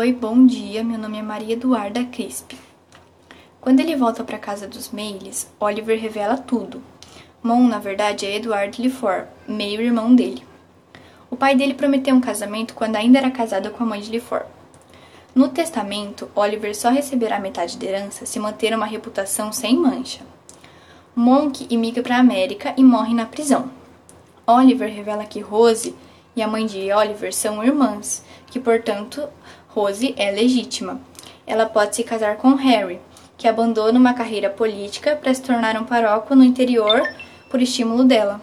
Oi, bom dia. Meu nome é Maria Eduarda Crisp. Quando ele volta para casa dos Mayles, Oliver revela tudo. Mon, na verdade, é Edward Lefort, meio-irmão dele. O pai dele prometeu um casamento quando ainda era casado com a mãe de Lefort. No testamento, Oliver só receberá metade da herança se manter uma reputação sem mancha. Monk imigra para a América e morre na prisão. Oliver revela que Rose e a mãe de Oliver são irmãs, que portanto Rose é legítima. Ela pode se casar com Harry, que abandona uma carreira política para se tornar um paróquio no interior por estímulo dela.